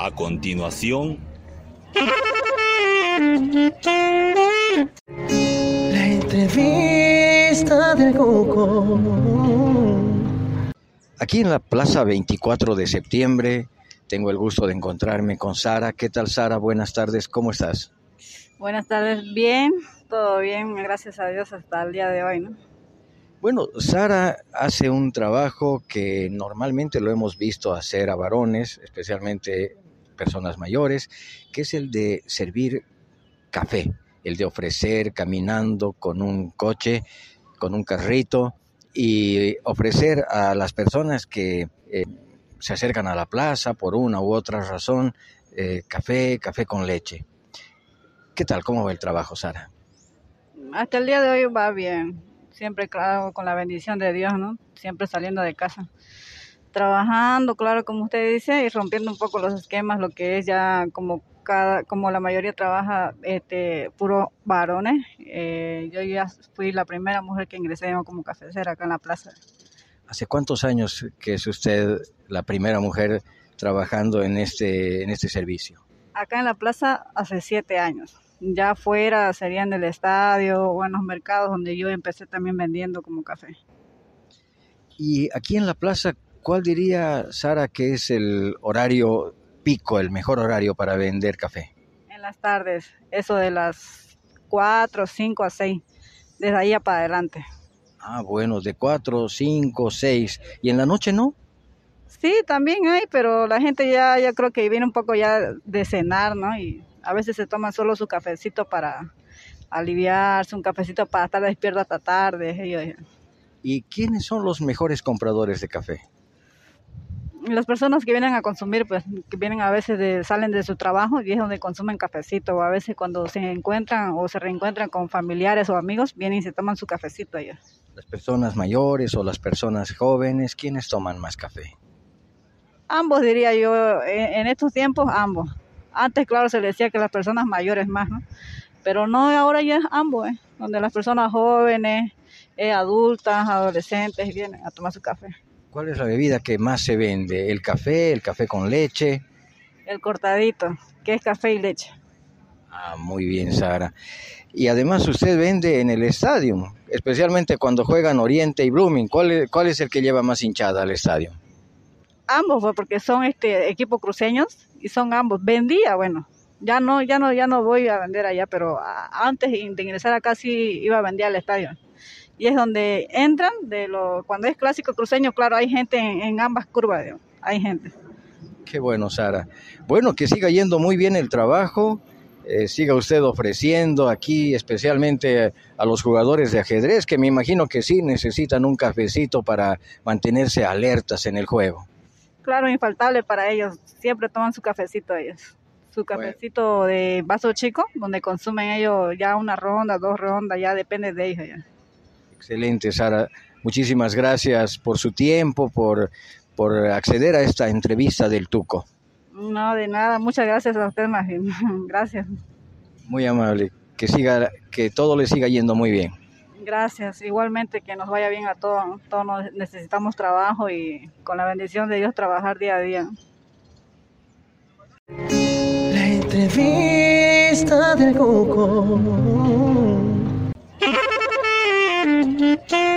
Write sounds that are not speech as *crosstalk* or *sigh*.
A continuación, La entrevista del Cuco. Aquí en la Plaza 24 de septiembre tengo el gusto de encontrarme con Sara. ¿Qué tal Sara? Buenas tardes, ¿cómo estás? Buenas tardes, bien, todo bien, gracias a Dios hasta el día de hoy, ¿no? Bueno, Sara hace un trabajo que normalmente lo hemos visto hacer a varones, especialmente personas mayores, que es el de servir café, el de ofrecer caminando con un coche, con un carrito y ofrecer a las personas que eh, se acercan a la plaza por una u otra razón eh, café, café con leche. ¿Qué tal? ¿Cómo va el trabajo, Sara? Hasta el día de hoy va bien, siempre claro con la bendición de Dios, ¿no? Siempre saliendo de casa. Trabajando, claro, como usted dice, y rompiendo un poco los esquemas, lo que es ya como cada, como la mayoría trabaja este puro varones. Eh, yo ya fui la primera mujer que ingresé como cafecera acá en la plaza. ¿Hace cuántos años que es usted la primera mujer trabajando en este, en este servicio? Acá en la plaza hace siete años. Ya afuera serían del estadio o en los mercados donde yo empecé también vendiendo como café. Y aquí en la plaza, ¿cuál diría Sara que es el horario pico, el mejor horario para vender café? En las tardes, eso de las 4, 5 a 6, desde ahí para adelante. Ah, bueno, de 4, 5, 6. ¿Y en la noche no? Sí, también hay, pero la gente ya, ya creo que viene un poco ya de cenar, ¿no? Y a veces se toman solo su cafecito para aliviarse, un cafecito para estar despierto hasta tarde. ¿Y quiénes son los mejores compradores de café? Las personas que vienen a consumir, pues que vienen a veces de, salen de su trabajo y es donde consumen cafecito, o a veces cuando se encuentran o se reencuentran con familiares o amigos, vienen y se toman su cafecito allá. ¿Las personas mayores o las personas jóvenes? ¿Quiénes toman más café? Ambos diría yo, en, en estos tiempos ambos. Antes, claro, se le decía que las personas mayores más, ¿no? Pero no, ahora ya es ambos, ¿eh? Donde las personas jóvenes, eh, adultas, adolescentes vienen a tomar su café. ¿Cuál es la bebida que más se vende? ¿El café, el café con leche? El cortadito, que es café y leche. Ah, muy bien, Sara. Y además usted vende en el estadio, especialmente cuando juegan Oriente y Blooming. ¿Cuál es, cuál es el que lleva más hinchada al estadio? ambos pues, porque son este equipos cruceños y son ambos vendía bueno ya no ya no ya no voy a vender allá pero antes de ingresar acá sí iba a vender al estadio y es donde entran de lo cuando es clásico cruceño claro hay gente en, en ambas curvas digamos, hay gente Qué bueno, Sara. Bueno, que siga yendo muy bien el trabajo, eh, siga usted ofreciendo aquí especialmente a los jugadores de ajedrez, que me imagino que sí necesitan un cafecito para mantenerse alertas en el juego. claro infaltable para ellos siempre toman su cafecito ellos su cafecito de vaso chico donde consumen ellos ya una ronda dos rondas ya depende de ellos ya. Excelente, Sara. Muchísimas gracias por su tiempo, por, por acceder a esta entrevista del Tuco. no de nada muchas gracias a usted bien *laughs* gracias Muy amable. Que siga, que todo le siga yendo muy bien. Gracias, igualmente que nos vaya bien a todos. Todos necesitamos trabajo y con la bendición de Dios trabajar día a día. La entrevista del Mm-hmm.